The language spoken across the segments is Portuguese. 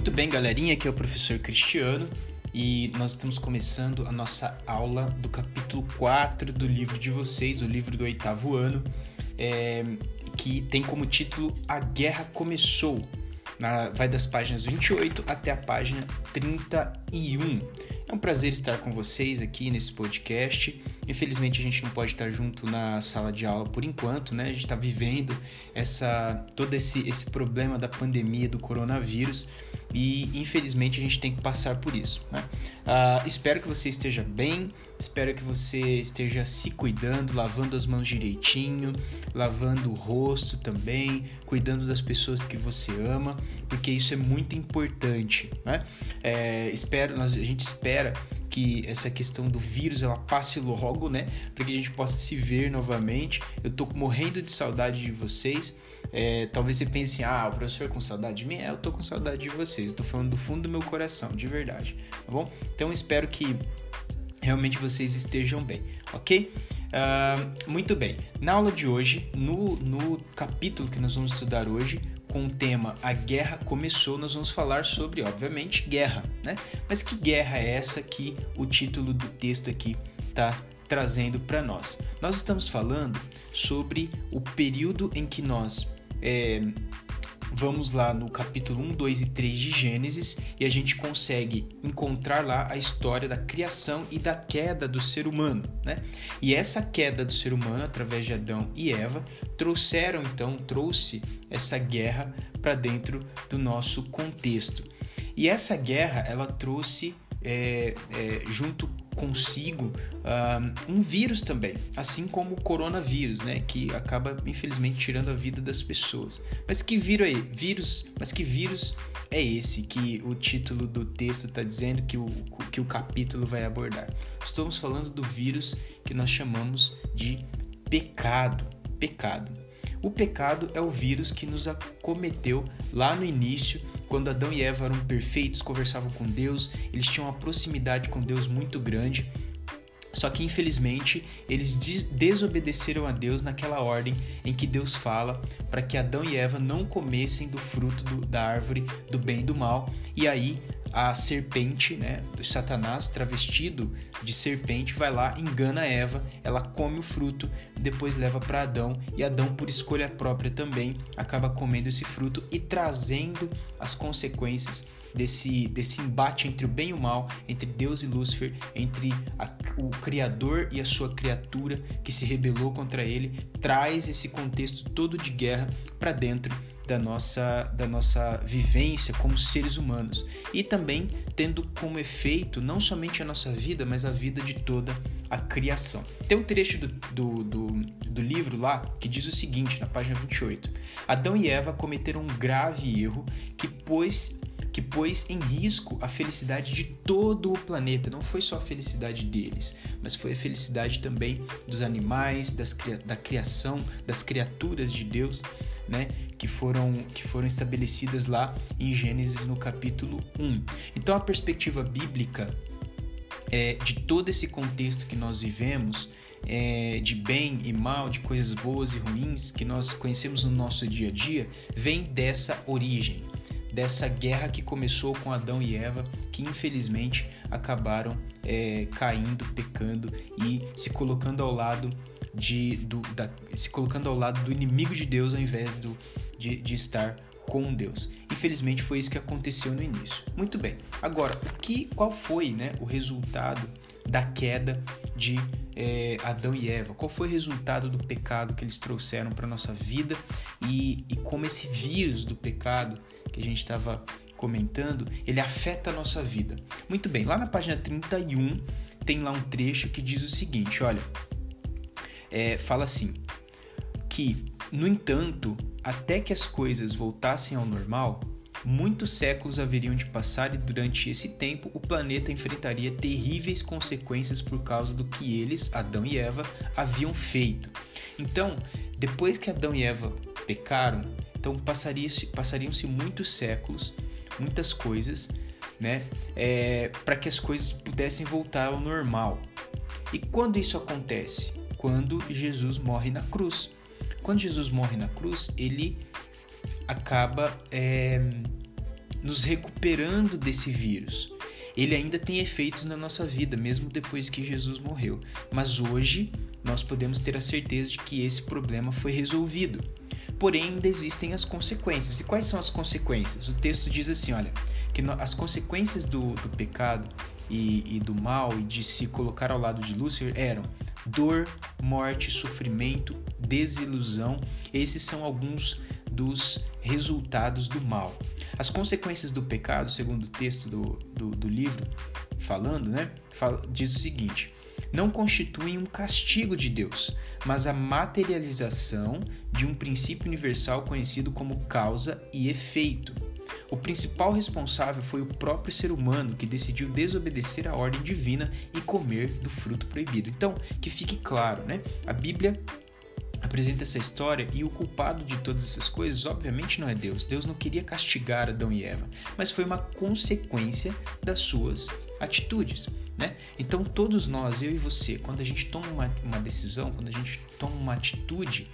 Muito bem, galerinha, aqui é o professor Cristiano e nós estamos começando a nossa aula do capítulo 4 do livro de vocês, o livro do oitavo ano, é, que tem como título A Guerra Começou. Na, vai das páginas 28 até a página 31. É um prazer estar com vocês aqui nesse podcast. Infelizmente a gente não pode estar junto na sala de aula por enquanto, né? A gente está vivendo essa todo esse, esse problema da pandemia do coronavírus e infelizmente a gente tem que passar por isso. Né? Uh, espero que você esteja bem, espero que você esteja se cuidando, lavando as mãos direitinho, lavando o rosto também, cuidando das pessoas que você ama, porque isso é muito importante. Né? É, espero, nós, a gente espera que essa questão do vírus ela passe logo, né, para que a gente possa se ver novamente. Eu tô morrendo de saudade de vocês. É, talvez você pense, ah, o professor com saudade de mim? É, eu tô com saudade de vocês. Eu tô falando do fundo do meu coração, de verdade, tá bom? Então espero que realmente vocês estejam bem, ok? Uh, muito bem. Na aula de hoje, no, no capítulo que nós vamos estudar hoje, com o tema A Guerra Começou, nós vamos falar sobre, obviamente, guerra, né? Mas que guerra é essa que o título do texto aqui está trazendo para nós? Nós estamos falando sobre o período em que nós é, vamos lá no capítulo 1, 2 e 3 de Gênesis e a gente consegue encontrar lá a história da criação e da queda do ser humano, né? E essa queda do ser humano através de Adão e Eva trouxeram então, trouxe essa guerra para dentro do nosso contexto. E essa guerra ela trouxe é, é, junto consigo um vírus também, assim como o coronavírus, né, que acaba infelizmente tirando a vida das pessoas. Mas que vírus é vírus? Mas que vírus é esse que o título do texto está dizendo que o, que o capítulo vai abordar? Estamos falando do vírus que nós chamamos de pecado. Pecado. O pecado é o vírus que nos acometeu lá no início quando Adão e Eva eram perfeitos, conversavam com Deus, eles tinham uma proximidade com Deus muito grande. Só que infelizmente eles desobedeceram a Deus naquela ordem em que Deus fala para que Adão e Eva não comessem do fruto do, da árvore do bem e do mal. E aí a serpente, né, do Satanás travestido de serpente, vai lá, engana Eva, ela come o fruto, depois leva para Adão e Adão, por escolha própria também, acaba comendo esse fruto e trazendo as consequências desse, desse embate entre o bem e o mal, entre Deus e Lúcifer, entre a, o Criador e a sua criatura que se rebelou contra ele, traz esse contexto todo de guerra para dentro da nossa, da nossa vivência como seres humanos e também tendo como efeito não somente a nossa vida, mas a vida de toda a criação. Tem um trecho do, do, do, do livro lá que diz o seguinte, na página 28: Adão e Eva cometeram um grave erro que pôs que pôs em risco a felicidade de todo o planeta. Não foi só a felicidade deles, mas foi a felicidade também dos animais, das, da criação, das criaturas de Deus, né? Que foram, que foram estabelecidas lá em Gênesis no capítulo 1. Então a perspectiva bíblica é, de todo esse contexto que nós vivemos, é, de bem e mal, de coisas boas e ruins que nós conhecemos no nosso dia a dia, vem dessa origem dessa guerra que começou com Adão e Eva, que infelizmente acabaram é, caindo, pecando e se colocando ao lado de, do, da, se colocando ao lado do inimigo de Deus ao invés do, de, de estar com Deus. Infelizmente foi isso que aconteceu no início. Muito bem. Agora, que, qual foi né, o resultado da queda de é, Adão e Eva? Qual foi o resultado do pecado que eles trouxeram para nossa vida e, e como esse vírus do pecado que a gente estava comentando, ele afeta a nossa vida. Muito bem, lá na página 31 tem lá um trecho que diz o seguinte: olha, é, fala assim, que, no entanto, até que as coisas voltassem ao normal, muitos séculos haveriam de passar e durante esse tempo o planeta enfrentaria terríveis consequências por causa do que eles, Adão e Eva, haviam feito. Então, depois que Adão e Eva pecaram, então passariam-se passariam muitos séculos, muitas coisas, né, é, para que as coisas pudessem voltar ao normal. E quando isso acontece? Quando Jesus morre na cruz. Quando Jesus morre na cruz, ele acaba é, nos recuperando desse vírus. Ele ainda tem efeitos na nossa vida, mesmo depois que Jesus morreu. Mas hoje nós podemos ter a certeza de que esse problema foi resolvido. Porém, ainda existem as consequências. E quais são as consequências? O texto diz assim: olha, que as consequências do, do pecado e, e do mal e de se colocar ao lado de Lúcifer eram dor, morte, sofrimento, desilusão. Esses são alguns dos resultados do mal. As consequências do pecado, segundo o texto do, do, do livro, falando, né, diz o seguinte: não constituem um castigo de Deus, mas a materialização de um princípio universal conhecido como causa e efeito. O principal responsável foi o próprio ser humano que decidiu desobedecer à ordem divina e comer do fruto proibido. Então, que fique claro, né? A Bíblia apresenta essa história e o culpado de todas essas coisas, obviamente, não é Deus. Deus não queria castigar Adão e Eva, mas foi uma consequência das suas atitudes. Né? Então, todos nós, eu e você, quando a gente toma uma, uma decisão, quando a gente toma uma atitude,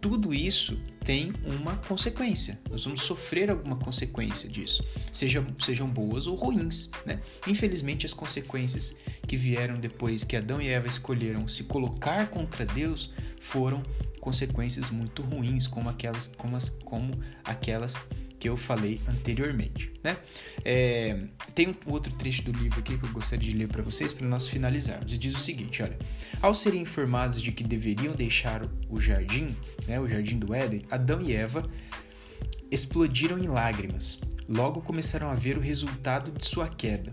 tudo isso tem uma consequência. Nós vamos sofrer alguma consequência disso, seja, sejam boas ou ruins. Né? Infelizmente, as consequências que vieram depois que Adão e Eva escolheram se colocar contra Deus foram consequências muito ruins, como aquelas, como, as, como aquelas que eu falei anteriormente. Né? É, tem um outro trecho do livro aqui que eu gostaria de ler para vocês para nós finalizarmos. E diz o seguinte: olha, ao serem informados de que deveriam deixar o jardim, né, o jardim do Éden, Adão e Eva explodiram em lágrimas. Logo começaram a ver o resultado de sua queda.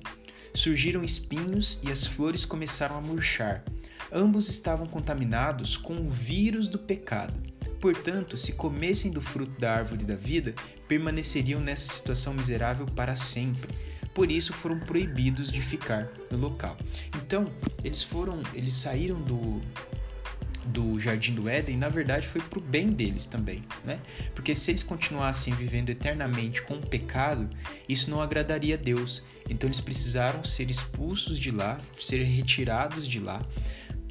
Surgiram espinhos e as flores começaram a murchar. Ambos estavam contaminados com o vírus do pecado. Portanto, se comessem do fruto da árvore da vida, permaneceriam nessa situação miserável para sempre. Por isso foram proibidos de ficar no local. Então, eles foram, eles saíram do do jardim do Éden, na verdade foi para o bem deles também, né? Porque se eles continuassem vivendo eternamente com o pecado, isso não agradaria a Deus. Então eles precisaram ser expulsos de lá, ser retirados de lá,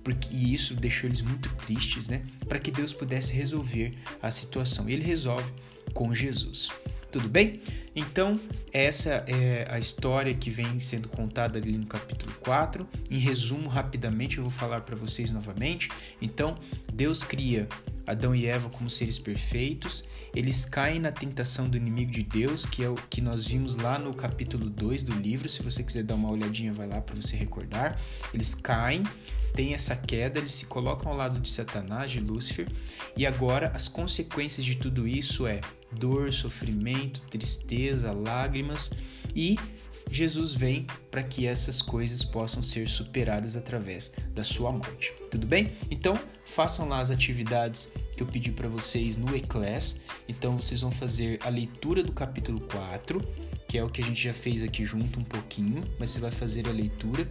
porque, e isso deixou eles muito tristes, né? Para que Deus pudesse resolver a situação. Ele resolve com Jesus. Tudo bem? Então, essa é a história que vem sendo contada ali no capítulo 4. Em resumo, rapidamente, eu vou falar para vocês novamente. Então, Deus cria Adão e Eva como seres perfeitos, eles caem na tentação do inimigo de Deus, que é o que nós vimos lá no capítulo 2 do livro. Se você quiser dar uma olhadinha, vai lá para você recordar. Eles caem, tem essa queda, eles se colocam ao lado de Satanás, de Lúcifer, e agora as consequências de tudo isso é dor, sofrimento, tristeza, lágrimas e Jesus vem para que essas coisas possam ser superadas através da sua morte. Tudo bem? Então, façam lá as atividades que eu pedi para vocês no Eclass. Então, vocês vão fazer a leitura do capítulo 4, que é o que a gente já fez aqui junto um pouquinho, mas você vai fazer a leitura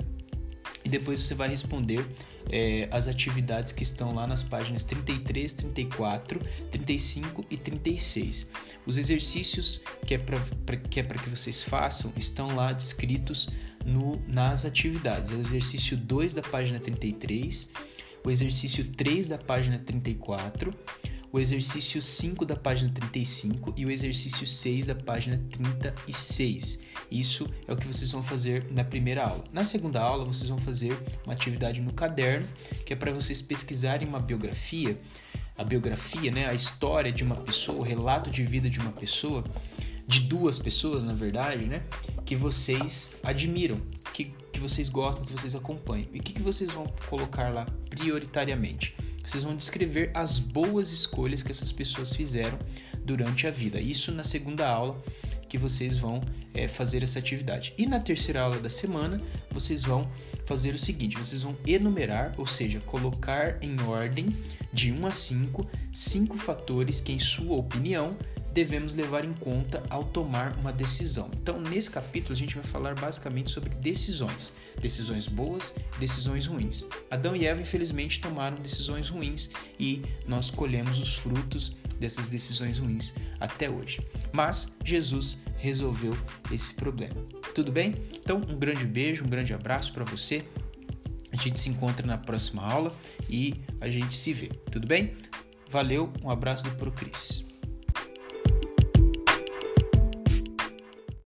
e depois você vai responder é, as atividades que estão lá nas páginas 33, 34, 35 e 36. Os exercícios que é para que, é que vocês façam estão lá descritos no, nas atividades. É o exercício 2 da página 33, o exercício 3 da página 34 o exercício 5 da página 35 e o exercício 6 da página 36. Isso é o que vocês vão fazer na primeira aula. Na segunda aula, vocês vão fazer uma atividade no caderno, que é para vocês pesquisarem uma biografia, a biografia, né, a história de uma pessoa, o relato de vida de uma pessoa, de duas pessoas, na verdade, né, que vocês admiram, que, que vocês gostam, que vocês acompanham. E o que, que vocês vão colocar lá prioritariamente? Vocês vão descrever as boas escolhas que essas pessoas fizeram durante a vida. Isso na segunda aula que vocês vão é, fazer essa atividade. E na terceira aula da semana, vocês vão fazer o seguinte: vocês vão enumerar, ou seja, colocar em ordem de 1 a 5, cinco fatores que, em sua opinião, devemos levar em conta ao tomar uma decisão. Então, nesse capítulo, a gente vai falar basicamente sobre decisões: decisões boas, decisões ruins. Adão e Eva, infelizmente, tomaram decisões ruins e nós colhemos os frutos dessas decisões ruins até hoje. Mas Jesus resolveu esse problema. Tudo bem? Então, um grande beijo, um grande abraço para você. A gente se encontra na próxima aula e a gente se vê. Tudo bem? Valeu, um abraço do Procris.